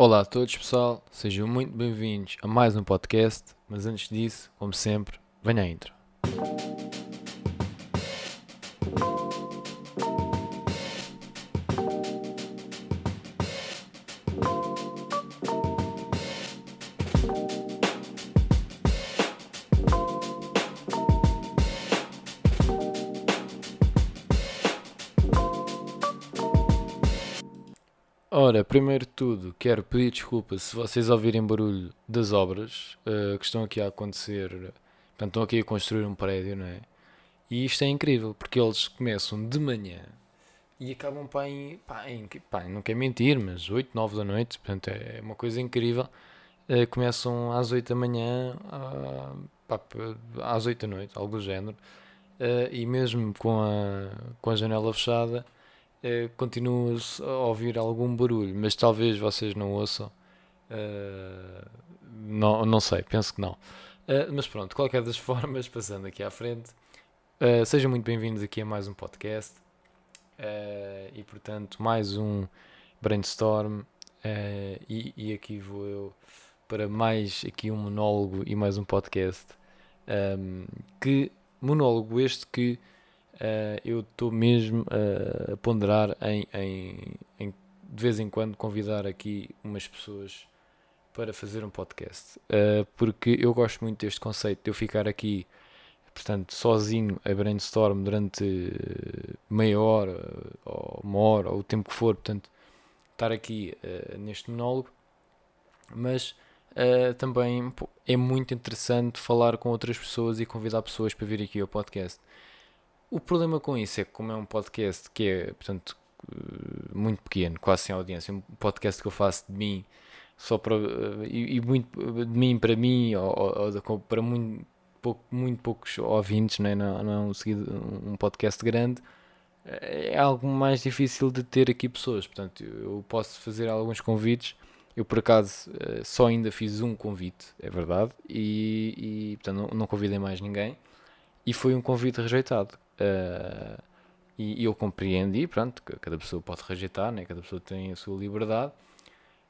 Olá a todos, pessoal. Sejam muito bem-vindos a mais um podcast. Mas antes disso, como sempre, venha a intro. Primeiro de tudo, quero pedir desculpa se vocês ouvirem barulho das obras uh, que estão aqui a acontecer. Portanto, estão aqui a construir um prédio, não é? E isto é incrível, porque eles começam de manhã e acabam pá, em, pá, em, pá, não quero mentir, mas 8, 9 da noite, portanto é uma coisa incrível. Uh, começam às 8 da manhã, uh, pá, às 8 da noite, algo do género, uh, e mesmo com a, com a janela fechada uh, continuo-se a ouvir algum barulho, mas talvez vocês não ouçam. Uh, não, não sei, penso que não. Uh, mas pronto, qualquer das formas, passando aqui à frente, uh, sejam muito bem-vindos aqui a mais um podcast. e portanto, mais um brainstorm. E, e, aqui vou eu para mais aqui um monólogo e mais um podcast. Um, que monólogo este que uh, eu estou mesmo a ponderar em, em, em, de vez em quando convidar aqui umas pessoas para fazer um podcast, uh, porque eu gosto muito deste conceito de eu ficar aqui, portanto, sozinho a brainstorm durante meia hora ou uma hora ou o tempo que for, portanto, estar aqui uh, neste monólogo, mas uh, também é muito interessante falar com outras pessoas e convidar pessoas para vir aqui ao podcast. O problema com isso é que, como é um podcast que é, portanto, eh, muito pequeno, quase sem audiência, um podcast que eu faço de mim, só para. Eh, e, e muito de mim para mim, ou, ou para muito, pouco, muito poucos ouvintes, não é, não, não é um, um podcast grande, eh, é algo mais difícil de ter aqui pessoas. Portanto, eu posso fazer alguns convites. Eu, por acaso, só ainda fiz um convite, é verdade, e, e portanto, não, não convidei mais ninguém. E foi um convite rejeitado Uh, e, e, eu compreendi, pronto, que cada pessoa pode rejeitar, né? cada pessoa tem a sua liberdade.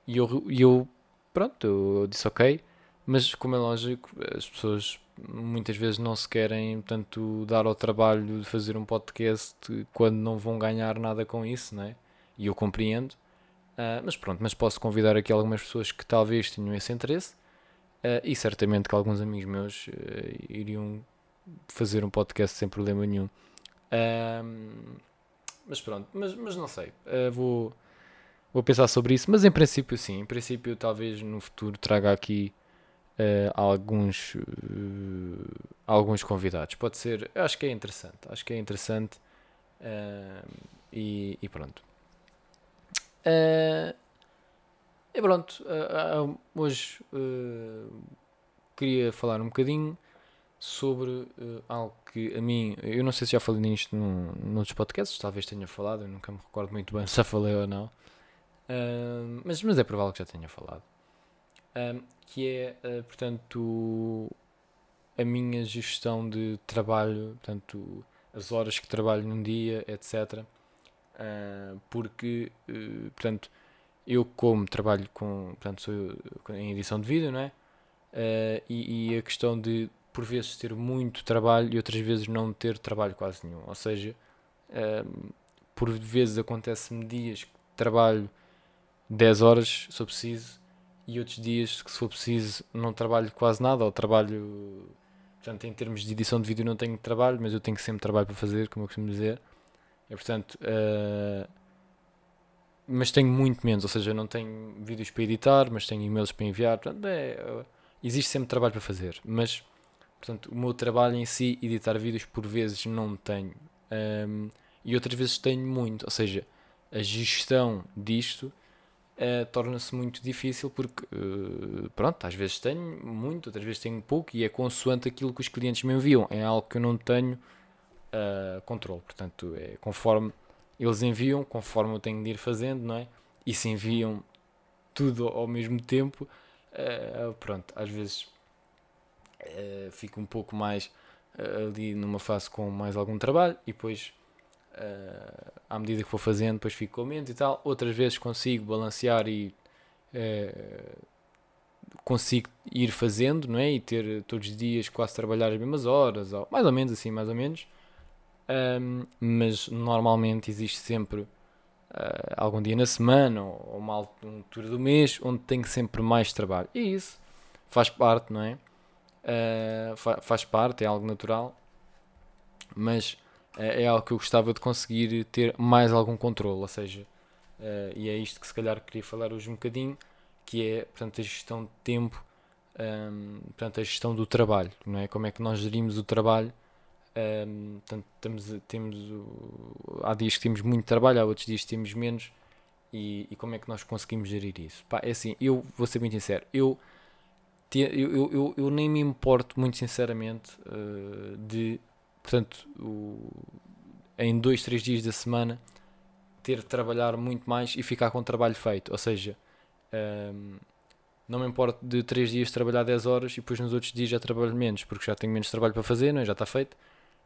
E eu, eu pronto, eu, disse ok, mas como é lógico, as pessoas muitas vezes não se querem, portanto, dar ao trabalho de fazer um podcast quando não vão ganhar nada com isso, né? E eu compreendo. Uh, mas pronto, mas posso convidar aqui algumas pessoas que talvez tenham esse interesse uh, e certamente que alguns amigos meus uh, iriam fazer um podcast sem problema nenhum. Um, mas pronto, mas, mas não sei. Uh, vou, vou pensar sobre isso. Mas em princípio, sim. Em princípio, talvez no futuro traga aqui uh, alguns, uh, alguns convidados. Pode ser. Acho que é interessante. Acho que é interessante. E, e, pronto. e pronto. hoje queria falar um bocadinho sobre uh, algo que a mim, eu não sei se já falei nisto num, noutros podcasts, talvez tenha falado, eu nunca me recordo muito bem se já falei ou não, uh, mas, mas é provável que já tenha falado, uh, que é, eh, portanto, a minha gestão de trabalho, portanto, as horas que trabalho num dia, etc. porque, portanto, eu como trabalho com, portanto, sou em edição de vídeo, não é? e, e a questão de por vezes ter muito trabalho e outras vezes não ter trabalho quase nenhum. Ou seja, um, por vezes acontece-me dias que trabalho 10 horas, se for preciso, e outros dias que, se for preciso, não trabalho quase nada, ou trabalho. Portanto, em termos de edição de vídeo, não tenho trabalho, mas eu tenho sempre trabalho para fazer, como eu costumo dizer. E, portanto, uh, mas tenho muito menos, ou seja, não tenho vídeos para editar, mas tenho e-mails para enviar. Portanto, é, existe sempre trabalho para fazer, mas Portanto, o meu trabalho em si, editar vídeos, por vezes não tenho. Um, e outras vezes tenho muito. Ou seja, a gestão disto uh, torna-se muito difícil porque, uh, pronto, às vezes tenho muito, outras vezes tenho pouco e é consoante aquilo que os clientes me enviam. É algo que eu não tenho uh, controle. Portanto, é conforme eles enviam, conforme eu tenho de ir fazendo, não é? E se enviam tudo ao mesmo tempo, uh, pronto, às vezes uh, fico um pouco mais uh, ali numa fase com mais algum trabalho e depois uh, à medida que vou fazendo depois fico com menos e tal outras vezes consigo balancear e, consigo ir fazendo, não é? E ter todos os dias quase trabalhar as mesmas horas, ou mais ou menos assim, mais ou menos. Um, mas normalmente existe sempre uh, algum dia na semana ou, ou uma altura do mês onde tenho sempre mais trabalho. E isso faz parte, não é? Uh, fa faz parte, é algo natural, mas uh, é algo que eu gostava de conseguir ter mais algum controle, ou seja, e é isto que se calhar queria falar hoje um bocadinho, que é portanto, a gestão de tempo, um, portanto, a gestão do trabalho, não é? Como é que nós gerimos o trabalho um, portanto, temos, temos, há dias que temos muito trabalho, há outros dias que temos menos. E, e como é que nós conseguimos gerir isso? Pá, é assim, eu vou ser muito sincero, eu, eu, eu, eu, nem me importo muito sinceramente uh, de, portanto, o, em dois, três dias da semana ter de trabalhar muito mais e ficar com o trabalho feito. Ou seja, um, não me importo de três dias trabalhar 10 horas e depois nos outros dias já trabalho menos, porque já tenho menos trabalho para fazer, não é? já está feito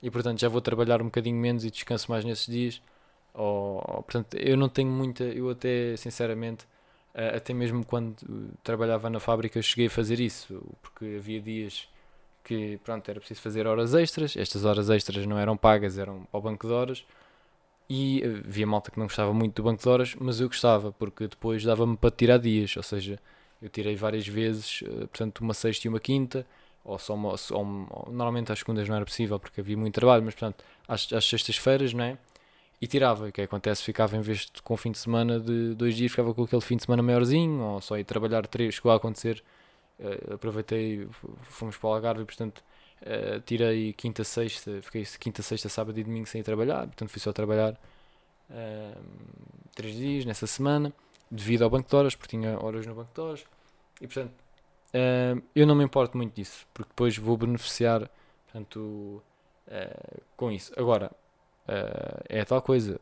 e portanto já vou trabalhar um bocadinho menos e descanso mais nesses dias. Ou, portanto, eu não tenho muita, eu até sinceramente, até mesmo quando trabalhava na fábrica, cheguei a fazer isso, porque havia dias que pronto, era preciso fazer horas extras, estas horas extras não eram pagas, eram ao banco de horas. E havia malta que não gostava muito do banco de horas, mas eu gostava, porque depois dava-me para tirar dias, ou seja, eu tirei várias vezes, eh, portanto, uma sexta e uma quinta, ou só uma, ou, normalmente às segundas não era possível porque havia muito trabalho, mas portanto às, às sextas-feiras, não é? E tirava, o que acontece? Ficava em vez de com fim de semana de dois dias, ficava com aquele fim de semana maiorzinho, ou só ia trabalhar três, chegou a acontecer, uh, aproveitei, fomos para o Algarve, portanto uh, tirei quinta, sexta, fiquei quinta, sexta, sábado e domingo sem trabalhar, portanto fui só trabalhar uh, três dias nessa semana, devido ao banco de horas, porque tinha horas no banco de horas, e portanto eu não me importo muito disso, porque depois vou beneficiar portanto, com isso. Agora, uh, é tal coisa.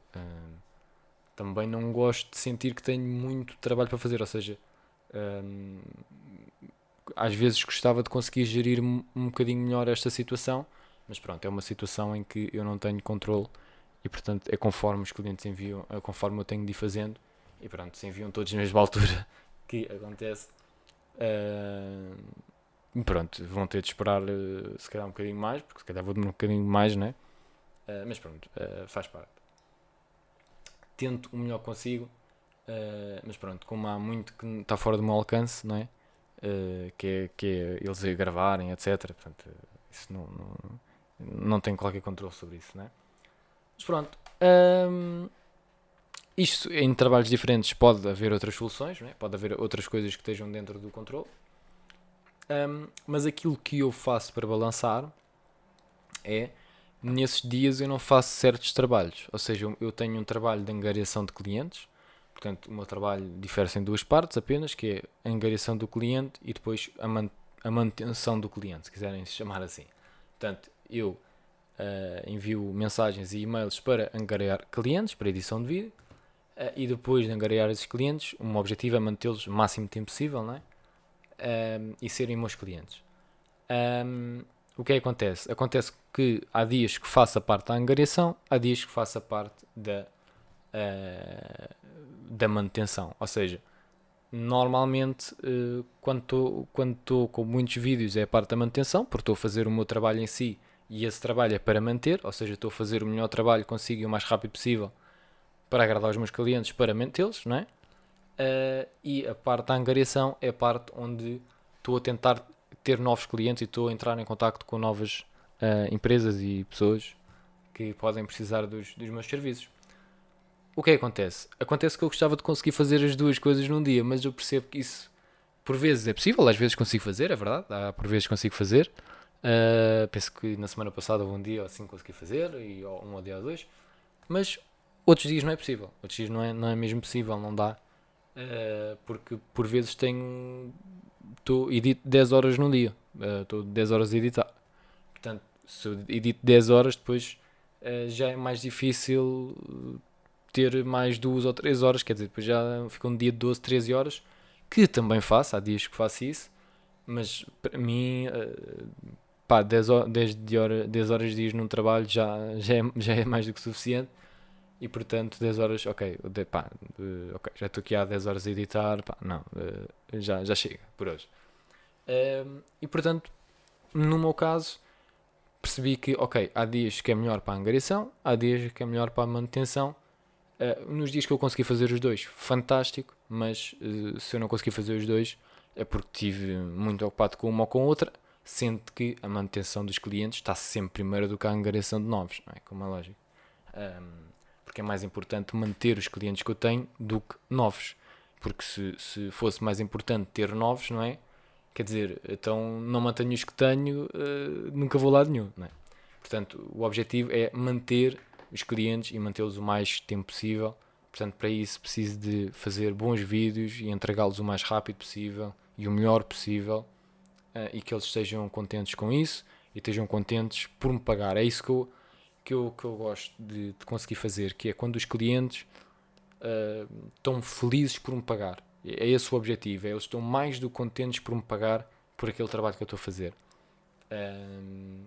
também não gosto de sentir que tenho muito trabalho para fazer, ou seja, às vezes gostava de conseguir gerir um, bocadinho melhor esta situação, mas pronto, é uma situação em que eu não tenho controle e portanto é conforme os clientes enviam, é conforme eu tenho de ir fazendo e pronto, se enviam todos na mesma altura que acontece Uh, pronto, vão ter de esperar uh, se calhar um bocadinho mais, porque se calhar vou demorar um bocadinho mais, né? Uh, mas pronto, faz parte. Tento o melhor que consigo, mas pronto, como há muito que está fora do meu alcance, não é? que, é que é eles a gravarem, etc. Portanto, isso não, não, não tenho qualquer controle sobre isso, não é? Mas pronto. Um, isto em trabalhos diferentes pode haver outras soluções, é? pode haver outras coisas que estejam dentro do controle. Um, mas aquilo que eu faço para balançar é nesses dias eu não faço certos trabalhos. Ou seja, eu tenho um trabalho de angariação de clientes, portanto, o meu trabalho difere-se em duas partes apenas, que é a angariação do cliente e depois a, man a manutenção do cliente, se quiserem chamar assim. Portanto, eu uh, envio mensagens e e-mails para angariar clientes, para edição de vídeo, Uh, e depois de angariar esses clientes, o meu objetivo é mantê-los o máximo tempo possível não é? Um, e serem meus clientes. Um, o que é que acontece? Acontece que há dias que faço a parte da angariação, há dias que faço a parte da, uh, da manutenção. Ou seja, normalmente uh, quando estou com muitos vídeos é a parte da manutenção, porque estou a fazer o meu trabalho em si e esse trabalho é para manter, ou seja, estou a fazer o melhor trabalho consigo e o mais rápido possível para agradar os meus clientes, para mantê-los, não é? Uh, e a parte da angariação é a parte onde estou a tentar ter novos clientes e estou a entrar em contato com novas uh, empresas e pessoas que podem precisar dos, dos meus serviços. O que é que acontece? Acontece que eu gostava de conseguir fazer as duas coisas num dia, mas eu percebo que isso por vezes é possível, às vezes consigo fazer, é verdade, há por vezes consigo fazer. Uh, penso que na semana passada um dia ou assim consegui fazer, e, um ou dia ou dois, mas Outros dias não é possível. Outros dias não é, não é mesmo possível, não dá. Uh, porque por vezes tenho. Estou edito 10 horas num dia. Estou uh, 10 horas a editar. Portanto, se eu edito 10 horas, depois uh, já é mais difícil ter mais 2 ou 3 horas. Quer dizer, depois já fica um dia de 12, 13 horas. Que também faço, há dias que faço isso. Mas para mim, uh, pá, 10, 10, de hora, 10 horas dias num trabalho já, já, é, já é mais do que suficiente e portanto 10 horas, ok, de, pá, de, ok, já estou aqui há 10 horas a editar, pá, não, uh, já, já chega por hoje. Uh, e portanto, no meu caso, percebi que, ok, há dias que é melhor para a angariação, há dias que é melhor para a manutenção. Uh, nos dias que eu consegui fazer os dois, fantástico, mas se eu não consegui fazer os dois, é porque estive muito ocupado com uma ou com outra, sendo que a manutenção dos clientes está sempre primeiro do que a angariação de novos, não é? Como é lógico. Um, porque é mais importante manter os clientes que eu tenho do que novos. Porque se, se fosse mais importante ter novos, não é? Quer dizer, então não mantenho os que tenho, uh, nunca vou lá nenhum, não é? Portanto, o objetivo é manter os clientes e mantê-los o mais tempo possível. Portanto, para isso preciso de fazer bons vídeos e entregá-los o mais rápido possível e o melhor possível uh, e que eles estejam contentes com isso e estejam contentes por me pagar. É isso que eu, que eu, que eu gosto de, de conseguir fazer, que é quando os clientes estão felizes por me pagar. É esse o objetivo, é eles estão mais do que contentes por me pagar por aquele trabalho que eu estou a fazer. Uh,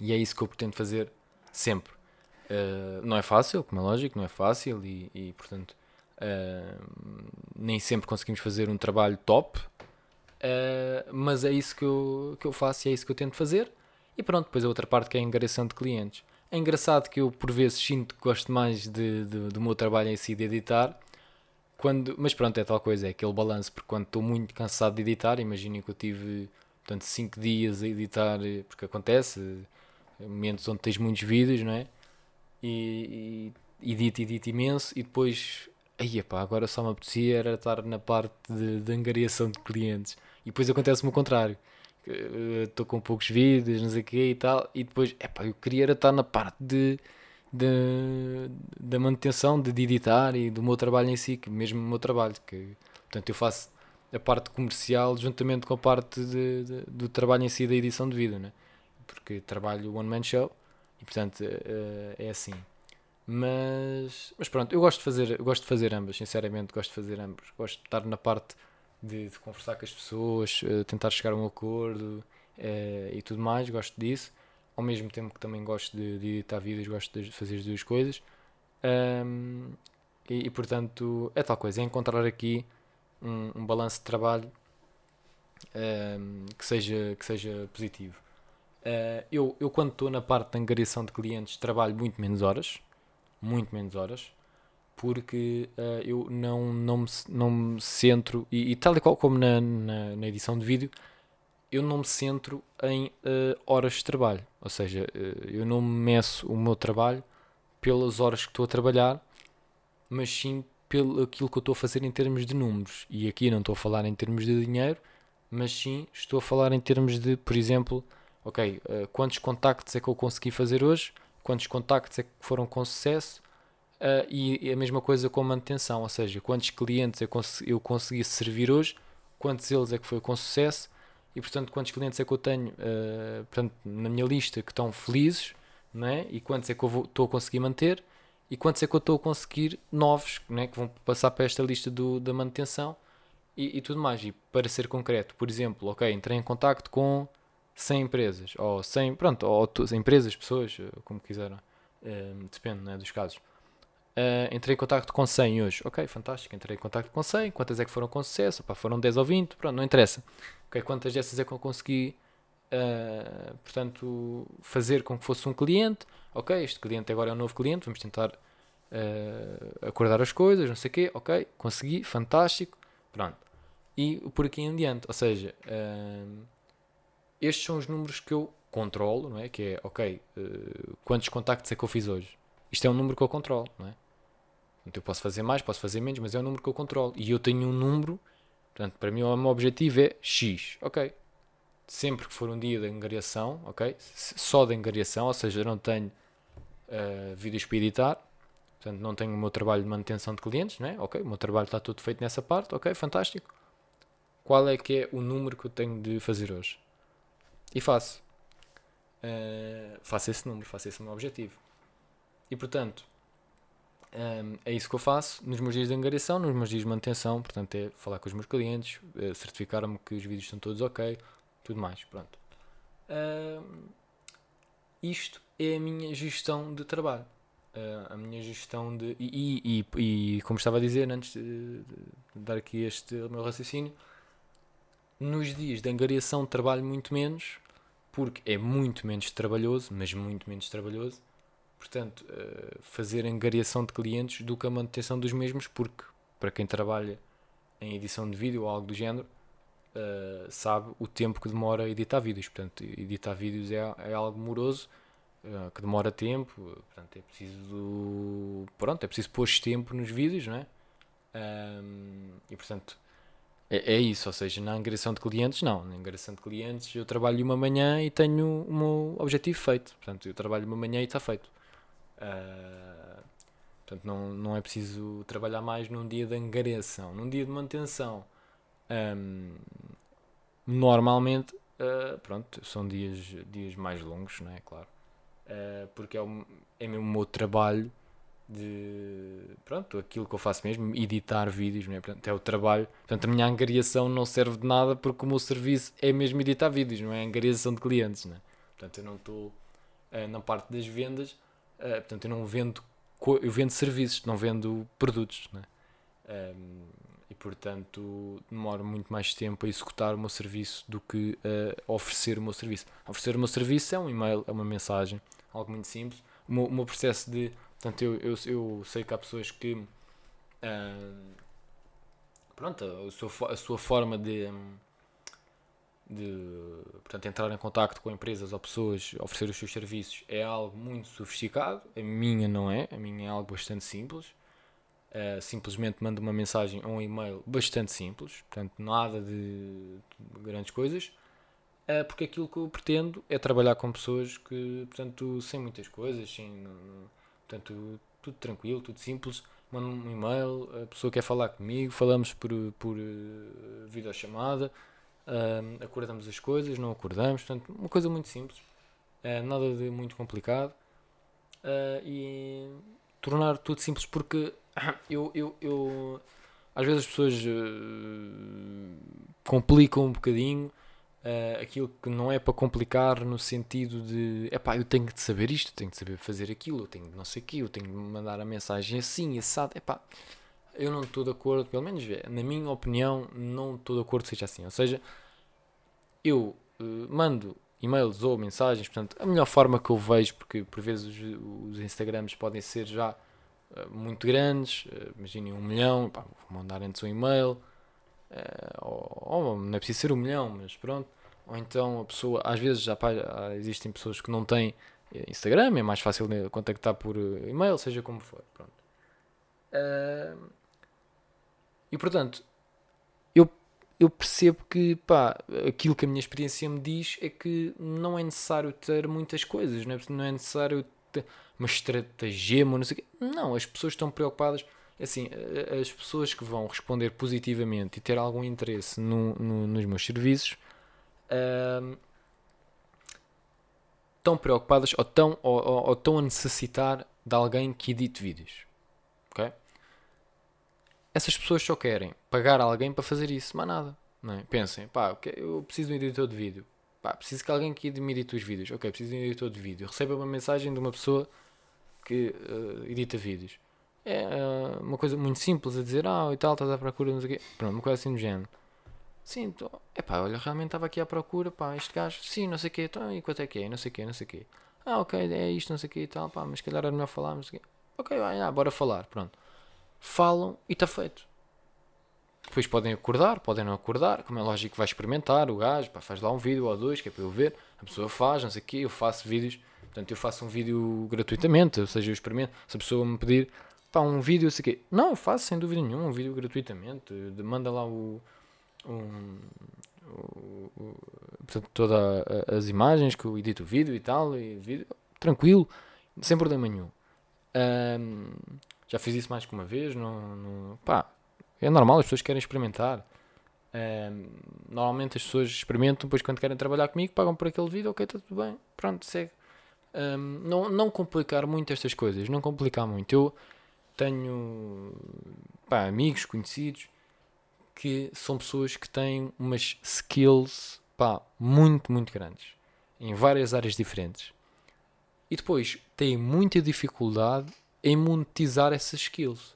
e é isso que eu pretendo fazer sempre. Uh, não é fácil, como é lógico, não é fácil e, e portanto uh, nem sempre conseguimos fazer um trabalho top, uh, mas é isso que eu, que eu faço e é isso que eu tento fazer. E pronto, depois a outra parte que é a engaração de clientes. É engraçado que eu por vezes sinto que gosto mais de, de, do meu trabalho em si de editar, quando, mas pronto, é tal coisa, é aquele balanço, porque quando estou muito cansado de editar, imaginem que eu tive portanto 5 dias a editar, porque acontece, momentos onde tens muitos vídeos, não é? E, e edito, edito imenso, e depois, aí pá, agora só me apetecia era estar na parte de, de angariação de clientes, e depois acontece-me o contrário estou com poucos vídeos, não sei o quê e tal, e depois, epá, eu queria estar na parte de, de, da manutenção, de, de editar e do meu trabalho em si, que mesmo o meu trabalho, que portanto eu faço a parte comercial juntamente com a parte de, de, do trabalho em si da edição de vídeo, né? porque trabalho one man show e portanto uh, é assim. Mas, mas pronto, eu gosto de fazer, gosto de fazer ambas, sinceramente gosto de fazer ambas. Gosto de estar na parte de, de conversar com as pessoas, uh, tentar chegar a um acordo uh, e tudo mais, gosto disso. Ao mesmo tempo que também gosto de, de editar vídeos, gosto de fazer as duas coisas. Um, e, e, portanto, é tal coisa, é encontrar aqui um, um balanço de trabalho um, que, seja, que seja positivo. Uh, eu, eu, quando estou na parte da angariação de clientes, trabalho muito menos horas, muito menos horas porque uh, eu não, não, me, não me centro, e, e tal e qual como na, na, na, edição de vídeo, eu não me centro em uh, horas de trabalho. Ou seja, uh, eu não meço o meu trabalho pelas horas que estou a trabalhar, mas sim pelo aquilo que eu estou a fazer em termos de números. E aqui não estou a falar em termos de dinheiro, mas sim estou a falar em termos de, por exemplo, ok, quantos contactos é que eu consegui fazer hoje, quantos contactos é que foram com sucesso, Uh, e, a mesma coisa com a manutenção, ou seja, quantos clientes eu, cons eu consegui servir hoje, quantos eles é que foi com sucesso e portanto quantos clientes é que eu tenho uh, portanto, na minha lista que estão felizes não é? e quantos é que eu estou a conseguir manter e quantos é que eu estou a conseguir novos não é? que vão passar para esta lista do, da manutenção e, e, tudo mais. E para ser concreto, por exemplo, ok, entrei em contacto com 100 empresas ou 100, pronto, ou empresas, pessoas, como quiseram, uh, depende né, dos casos. Uh, entrei em contato com 100 hoje. Ok, fantástico. Entrei em contato com 100. Quantas é que foram com sucesso? Opa, foram 10 ou 20. Pronto, não interessa. Quantas dessas é que eu consegui, uh, portanto, fazer com que fosse um cliente? Ok, este cliente agora é um novo cliente. Vamos tentar uh, acordar as coisas, não sei o quê. Ok, consegui, fantástico. Pronto. E por aqui em diante. Ou seja, estes são os números que eu controlo, não é? Que é, ok, quantos contactos é que eu fiz hoje? Isto é um número que eu controlo, não é? Então eu posso fazer mais, posso fazer menos, mas é um número que eu controlo. E eu tenho um número, portanto, para mim o meu objetivo é X, ok? Sempre que for um dia de angariação, ok? Só de angariação, ou seja, não tenho uh, vídeos para editar, portanto, não tenho o meu trabalho de manutenção de clientes, não é? Ok, o meu trabalho está tudo feito nessa parte, ok, fantástico. Qual é que é o número que eu tenho de fazer hoje? E faço. Uh, faço esse número, faço esse meu objetivo. E portanto, é isso que eu faço nos meus dias de angariação, nos meus dias de manutenção. Portanto, é falar com os meus clientes, é certificar-me que os vídeos estão todos ok, tudo mais. Pronto. Isto é a minha gestão de trabalho. a minha gestão de. E, e, e, como estava a dizer antes de, de dar aqui este meu raciocínio, nos dias de angariação trabalho muito menos, porque é muito menos trabalhoso, mas muito menos trabalhoso. Portanto, uh, fazer angariação de clientes do que a manutenção dos mesmos, porque para quem trabalha em edição de vídeo ou algo do género, uh, sabe o tempo que demora a editar vídeos. Portanto, editar vídeos é, é algo moroso uh, que demora tempo. Portanto, é preciso. Pronto, é preciso pôr tempo nos vídeos, não é? E portanto, é, é, isso. Ou seja, na angariação de clientes, não. Na angariação de clientes, eu trabalho uma manhã e tenho o meu objetivo feito. Portanto, eu trabalho uma manhã e está feito. Uh, portanto, não, não é preciso trabalhar mais num dia de angariação. Num dia de manutenção, um, normalmente, uh, pronto, são dias, dias mais longos, não é? Claro. Uh, porque é, o, é mesmo o meu trabalho de pronto, aquilo que eu faço mesmo, editar vídeos, não é? Portanto, é o trabalho. Portanto, a minha angariação não serve de nada porque o meu serviço é mesmo editar vídeos, não é angariação de clientes, não é? Portanto, eu não estou uh, na parte das vendas, uh, portanto, eu não vendo, eu vendo serviços, não vendo produtos, não é? Um, e portanto demoro muito mais tempo a executar o meu serviço do que a oferecer o meu serviço. Oferecer o meu serviço é um e-mail, é uma mensagem, algo muito simples. O meu, o meu processo de. Portanto, eu, eu, eu, sei que há pessoas que. Uh, pronto, a sua, a sua forma de. De portanto, entrar em contato com empresas ou pessoas, oferecer os seus serviços, é algo muito sofisticado. A minha não é, a minha é algo bastante simples Uh, simplesmente mando uma mensagem ou um e-mail bastante simples, portanto, nada de, de grandes coisas, uh, porque aquilo que eu pretendo é trabalhar com pessoas que, portanto, sem muitas coisas, sem, portanto, tudo tranquilo, tudo simples. Mando um e-mail, a pessoa quer falar comigo, falamos por, por uh, videochamada, uh, acordamos as coisas, não acordamos, portanto, uma coisa muito simples, uh, nada de muito complicado. e tornar tudo simples porque eu, eu, eu às vezes as pessoas uh, complicam um bocadinho uh, aquilo que não é para complicar no sentido de epá, eu tenho de saber isto, tenho de saber fazer aquilo, eu tenho de não sei o que, eu tenho de mandar a mensagem assim, assado, epá, eu não estou de acordo, pelo menos na minha opinião, não estou de acordo que seja assim. Ou seja, eu uh, mando e-mails ou mensagens, portanto, a melhor forma que eu vejo, porque por vezes os, os Instagrams podem ser já eh, muito grandes, uh, imaginem um milhão, pá, vou mandar antes um e-mail, uh, ou, ou, não é preciso ser um milhão, mas pronto. Ou então a pessoa, às vezes já pá, existem pessoas que não têm Instagram, é mais fácil contactar por e-mail, seja como for. Pronto. E portanto, eu, eu percebo que pá, aquilo que a minha experiência me diz é que não é necessário ter muitas coisas, não é, não é necessário uma estratagema, não sei o quê. Não, as pessoas estão preocupadas. Assim, as pessoas que vão responder positivamente e ter algum interesse no, no, nos meus serviços uh, estão preocupadas ou estão, ou, ou, ou estão a necessitar de alguém que edite vídeos. Ok? Essas pessoas só querem pagar alguém para fazer isso, mas nada. Não é? Pensem, pá, eu preciso de um editor de vídeo. Pá, preciso que alguém que me edite os vídeos. Ok, preciso de um editor de vídeo. Receba uma mensagem de uma pessoa que uh, edita vídeos. É uh, uma coisa muito simples a dizer, ah, e tal, estás à procura, não sei o quê. Pronto, uma coisa assim do género. Sim, então, epá, olha, realmente estava aqui à procura, pá, este gajo, sim, não sei o quê, então, e quanto é que é, não sei o quê, não sei o quê. Ah, ok, é isto, não sei o quê e tal, pá, mas se calhar era melhor falar, não sei o quê. Ok, vai, ah, bora falar, pronto. Falam e está feito. Depois podem acordar, podem não acordar, como é lógico, vai experimentar o gajo, pá, faz lá um vídeo ou dois, que é para eu ver, a pessoa faz, não sei o quê, eu faço vídeos Portanto, eu faço um vídeo gratuitamente, ou seja, eu experimento. Se a pessoa me pedir pá, um vídeo, sei quê. Não, eu faço sem dúvida nenhuma um vídeo gratuitamente. Manda lá o. Um, o, portanto, todas as imagens que eu edito o vídeo e tal, e vídeo, tranquilo, sem problema nenhum. Um, já fiz isso mais que uma vez, não, não, pá, é normal, as pessoas querem experimentar. Um, normalmente as pessoas experimentam, depois quando querem trabalhar comigo, pagam por aquele vídeo, ok, está tudo bem, pronto, segue. Um, não, não complicar muito estas coisas, não complicar muito. Eu tenho pá, amigos, conhecidos, que são pessoas que têm umas skills pá, muito, muito grandes em várias áreas diferentes e depois têm muita dificuldade em monetizar essas skills.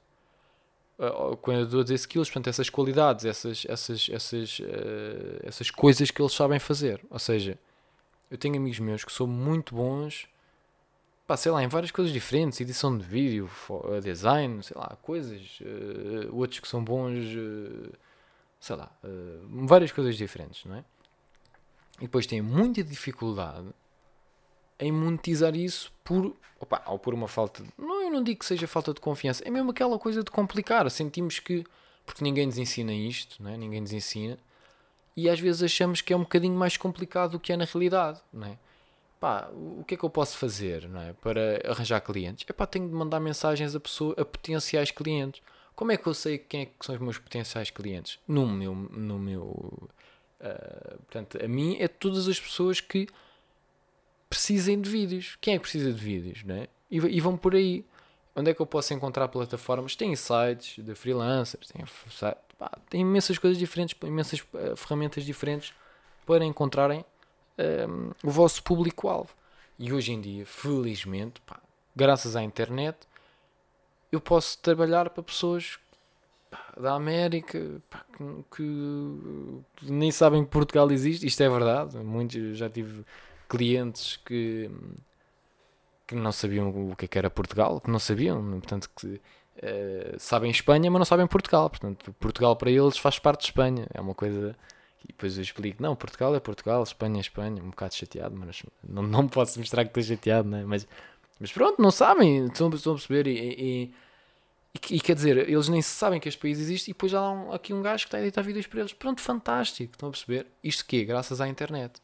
Uh, quando eu estou a dizer skills, portanto, essas qualidades, essas, essas, essas, uh, essas coisas que eles sabem fazer. Ou seja, eu tenho amigos meus que são muito bons, pá, sei lá, em várias coisas diferentes, edição de vídeo, design, sei lá, coisas, uh, outros que são bons, sei lá, várias coisas diferentes, não é? E depois têm muita dificuldade em monetizar isso por, opa, ou por uma falta de, não, eu não digo que seja falta de confiança, é mesmo aquela coisa de complicar, sentimos que, porque ninguém nos ensina isto, não é? ninguém nos ensina, e às vezes achamos que é um bocadinho mais complicado do que é na realidade, não é? Pá, o que é que eu posso fazer, não é? Para arranjar clientes? É pá, tenho de mandar mensagens a, pessoa, a potenciais clientes. Como é que eu sei quem é que são os meus potenciais clientes? No meu, no meu, uh, portanto, a mim é todas as pessoas que precisem de vídeos. Quem é que precisa de vídeos, né? E, e vão por aí. Onde é que eu posso encontrar plataformas? Tem sites de freelancers, tem, pá, tem imensas coisas diferentes, imensas uh, ferramentas diferentes para encontrarem um, ehm, o vosso público-alvo. E hoje em dia, felizmente, pá, graças à internet, eu posso trabalhar para pessoas pá, da América pá, que, que, nem sabem que Portugal existe. Isto é verdade. Muitos já tive clientes que, que não sabiam o que, é era Portugal, que não sabiam, portanto, que uh, sabem Espanha, mas não sabem Portugal. Portanto, Portugal para eles faz parte de Espanha. É uma coisa. E depois eu explico: não, Portugal é Portugal, Espanha é Espanha. Um bocado chateado, mas não, não posso mostrar que estou chateado, né? mas, mas pronto, não sabem, estão, estão a perceber. E, e, e, quer dizer, eles nem sabem que este país existe. E depois há um, aqui um gajo que está a editar vídeos para eles. Pronto, fantástico, estão a perceber? Isto que Graças à internet.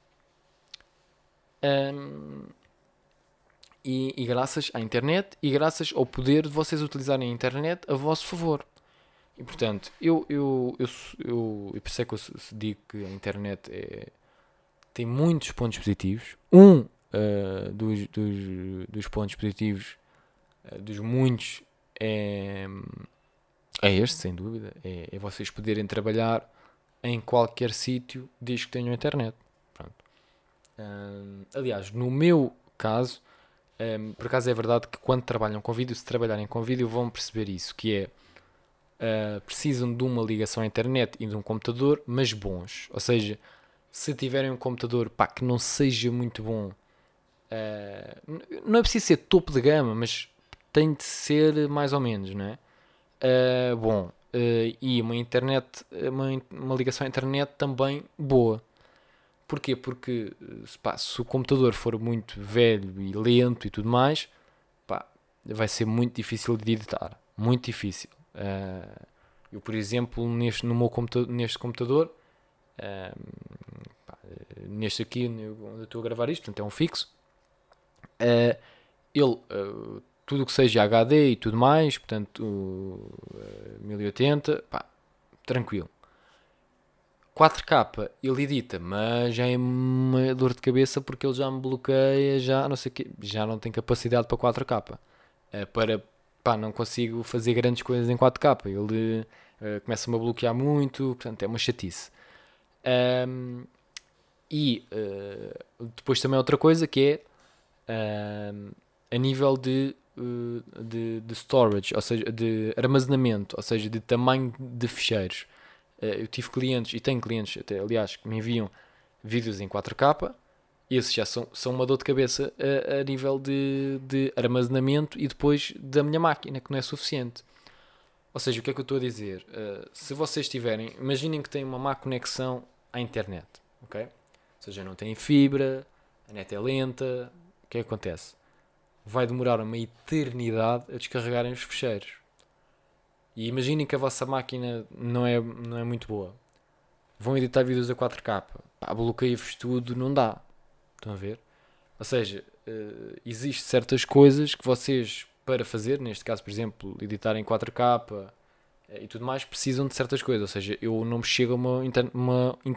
Um, e, e, graças à internet e graças ao poder de vocês utilizarem a internet a vosso favor. E portanto, eu, eu, eu, eu, eu pensei que eu digo que a internet é, tem muitos pontos positivos. Um uh, dos, dos, dos, pontos positivos, uh, dos muitos, é, é este, sem dúvida. É, é vocês poderem trabalhar em qualquer sítio desde que tenham internet aliás, no meu caso, um, por acaso é verdade que quando trabalham com vídeo, se trabalharem com vídeo, vão perceber isso, que é uh, precisam de uma ligação à internet e de um computador, mas bons. Ou seja, se tiverem um computador pá, que não seja muito bom, uh, não é preciso ser topo de gama, mas tem de ser mais ou menos, não é? Uh, bom, e uma internet, uma, uma ligação à internet também boa. Porquê? Porque pá, se o computador for muito velho e lento e tudo mais, pá, vai ser muito difícil de editar. Muito difícil. Uh, eu, por exemplo, neste, no meu computador, neste computador, uh, pá, neste aqui onde eu estou a gravar isto, portanto é um fixo, uh, ele, tudo o que seja HD e tudo mais, portanto 1080, pá, tranquilo. 4K ele edita, mas já é uma dor de cabeça porque ele já me bloqueia, já não sei que, já não tem capacidade para 4K. É, para pá, não consigo fazer grandes coisas em 4K. Ele uh, começa-me a bloquear muito, portanto é uma chatice. Um, e uh, depois também outra coisa que é a nível de, de, de storage, ou seja, de armazenamento, ou seja, de tamanho de ficheiros. Eh, eu tive clientes, e tenho clientes até, aliás, que me enviam vídeos em 4K, esses já são, são uma dor de cabeça a, a nível de, de armazenamento e depois da minha máquina, que não é suficiente. Ou seja, o que é que eu estou a dizer? Uh, se vocês tiverem, imaginem que têm uma má conexão à internet, ok? Ou seja, não têm fibra, a net é lenta, o que é que acontece? Vai demorar uma eternidade a descarregarem os fecheiros. E imaginem que a vossa máquina não é, não é muito boa. Vão editar vídeos a 4K. Pá, bloqueia-vos tudo, não dá. Estão a ver? Ou seja, uh, existem certas coisas que vocês, para fazer, neste caso, por exemplo, editar em 4K uh, eh, e tudo mais, precisam de certas coisas. Ou seja, eu não me chego a uma, uma in,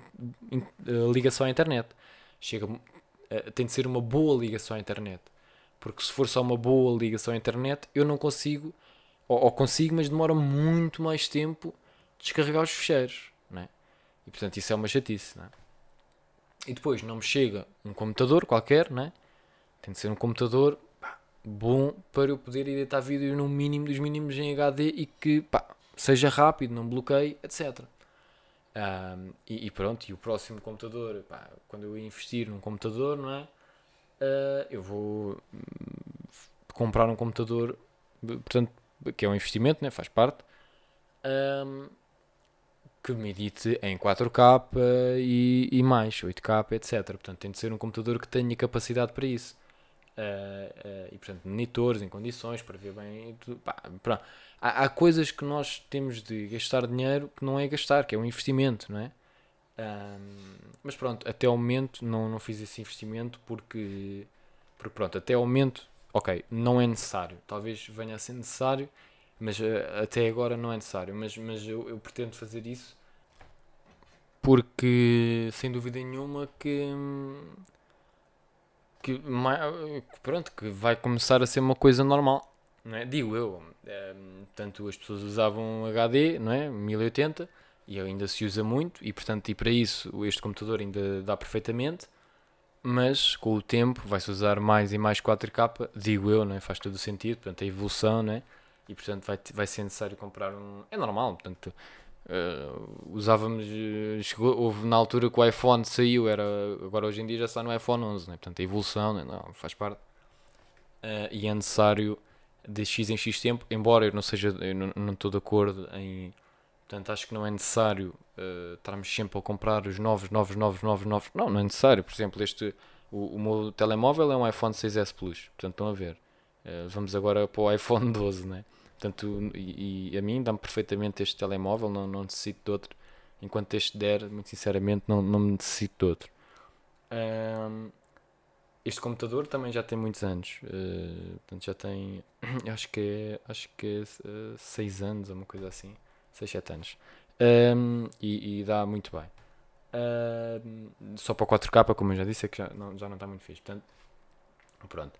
in, uh, ligação à internet. Chega, tem de ser uma boa ligação à internet. Porque se for só uma boa ligação à internet, eu não consigo ou, ou consigo, mas demora muito mais tempo descarregar os ficheiros, né? E portanto isso é uma chatice, né? E depois não me chega um computador qualquer, né? Tem de ser um computador pá, bom para eu poder editar vídeo no mínimo dos mínimos em HD e que pá, seja rápido, não bloqueie, etc. Um, e, e, pronto, e o próximo computador, pá, quando eu investir num computador, não é? Uh, eu vou hum, comprar um computador, portanto, que é um investimento, né? faz parte, um, que me em 4K e, e mais, 8K, etc. Portanto, tem de ser um computador que tenha capacidade para isso. Uh, uh, e portanto, monitores em condições para ver bem. Pá, há, há, coisas que nós temos de gastar dinheiro que não é gastar, que é um investimento, não é? Um, mas pronto, até ao momento não, não fiz esse investimento porque, porque pronto, até ao momento, ok, não é necessário. Talvez venha a ser necessário, mas uh, até agora não é necessário. Mas, mas eu, eu pretendo fazer isso porque sem dúvida nenhuma que que, pronto, que vai começar a ser uma coisa normal, não é? Digo eu, é, tanto as pessoas usavam HD, não é? 1080 e ainda se usa muito e portanto e para isso este computador ainda dá perfeitamente, mas com o tempo vai-se usar mais e mais 4K, digo eu, não é? Faz todo o sentido, portanto a evolução, não é? E portanto vai, vai ser necessário comprar um. É normal, portanto Uh, usávamos, eh, chegou, houve na altura que o iPhone saiu, era, agora hoje em dia já está no iPhone 11, né? portanto a evolução né? não, faz parte. Uh, e é necessário de X em X tempo, embora eu não seja, eu não, não estou de acordo em, portanto acho que não é necessário uh, estarmos sempre a comprar os novos, novos, novos, novos, novos, não, não é necessário, por exemplo este, o, o meu telemóvel é um iPhone 6S Plus, portanto estão a ver, vamos agora para o iPhone 12, né? Portanto, e, e a mim dá-me perfeitamente este telemóvel, não, não necessito de outro. Enquanto este der, muito sinceramente, não, não necessito de outro. Um, este computador também já tem muitos anos. Uh, portanto, já tem. Acho que é. Acho que é 6 uh, anos, ou uma coisa assim. 6, 7 anos. Um, e, e, dá muito bem. Uh, só para o 4K, como eu já disse, é que já não, já não está muito fixe. Portanto, pronto.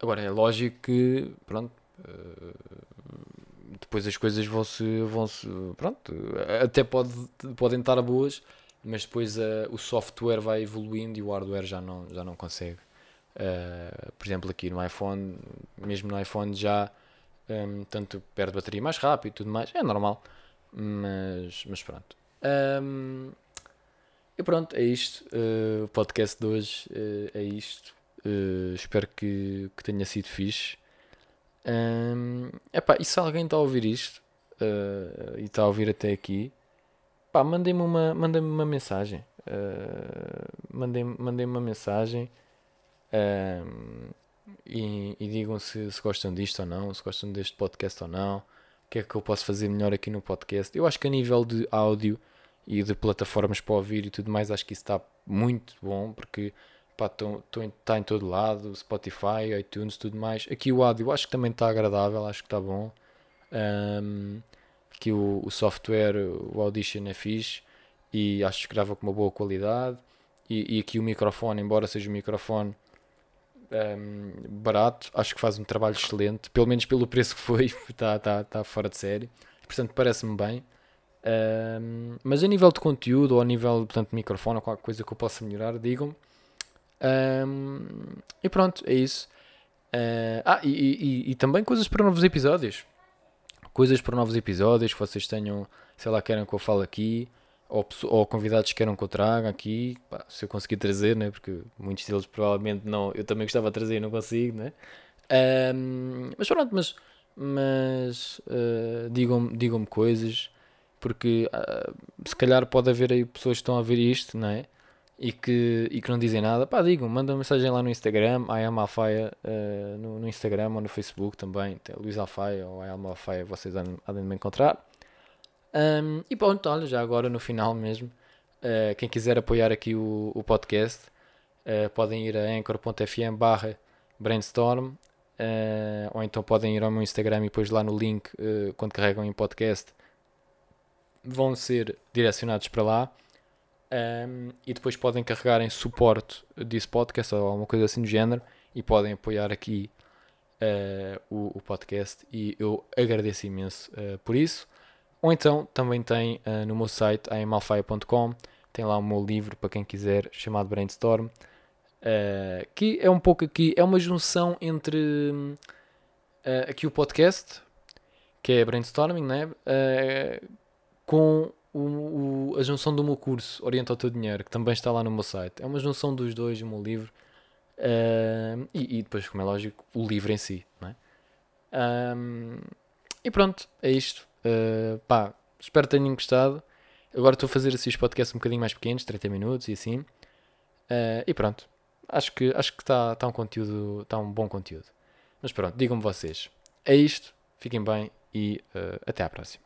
Agora é lógico que, pronto, eh, depois as coisas vão se, vão -se pronto, até pode, podem estar boas, mas depois uh, o software vai evoluindo e o hardware já não, já não consegue. Uh, por exemplo, aqui no iPhone, mesmo no iPhone já um, tanto perde bateria mais rápido e tudo mais, é normal, mas, mas pronto. Um, e pronto, é isto. Uh, o podcast de hoje uh, é isto. espero que, que tenha sido fixe. Um, epá, e se alguém está a ouvir isto uh, e está a ouvir até aqui, mandem-me uma, mandem uma mensagem. Uh, mandem-me mandem uma mensagem e, e, digam se, se gostam disto ou não, se gostam deste podcast ou não, o que é que eu posso fazer melhor aqui no podcast. Eu acho que a nível de áudio e de plataformas para ouvir e tudo mais, acho que isso está muito bom porque está em todo lado, Spotify, iTunes, tudo mais. Aqui o áudio acho que também está agradável, acho que está bom. Um, aqui o, o, software, o Audition é fixe e acho que grava com uma boa qualidade. E, e aqui o microfone, embora seja um microfone um, barato, acho que faz um trabalho excelente, pelo menos pelo preço que foi, está tá, tá fora de série. Portanto, parece-me bem. Um, mas a nível de conteúdo ou a nível portanto, de microfone ou qualquer coisa que eu possa melhorar, digam-me. Um, e pronto, é isso. Uh, ah, e, e, e, também coisas para novos episódios. Coisas para novos episódios que vocês tenham, sei lá, querem que eu fale aqui, ou, ou convidados que queiram que eu traga aqui, pá, se eu conseguir trazer, né? porque muitos deles provavelmente não, eu também gostava de trazer e não consigo, né? Um, mas pronto, mas, mas uh, digam-me digam coisas, porque uh, se calhar pode haver aí pessoas que estão a ver isto, não é? e que, e que não dizem nada, pá, digam, mandam mensagem lá no Instagram, I am Alfaia, uh, no, no, Instagram ou no Facebook também, tem Luís Alfaia ou I am Alfaia, vocês há de me encontrar. Um, e pronto, olha, já agora no final mesmo, uh, quem quiser apoiar aqui o, o podcast, uh, podem ir a anchor.fm barra brainstorm, ou então podem ir ao meu Instagram e depois lá no link, quando carregam em podcast, vão ser direcionados para lá. Um, e depois podem carregar em suporte desse podcast ou alguma coisa assim do género e podem apoiar aqui uh, o, o, podcast e eu agradeço imenso uh, por isso. Ou então também tem uh, no meu site, amalfaia.com, tem lá o meu livro para quem quiser, chamado Brainstorm. Uh, que é um pouco aqui, é uma junção entre uh, aqui o podcast, que é brainstorming, né? Com o, o, a junção do meu curso, Orienta o Teu Dinheiro, que também está lá no meu site. É uma junção dos dois, o meu livro, e, e, depois, como é lógico, o livro em si, né? Um, e pronto, é isto. Pá, espero que tenham gostado. Agora estou a fazer assim os podcasts um bocadinho mais pequenos, 30 minutos e assim. e pronto acho que acho que está tá um conteúdo, está um bom conteúdo. Mas pronto, digam-me vocês. É isto, fiquem bem e uh, até à próxima.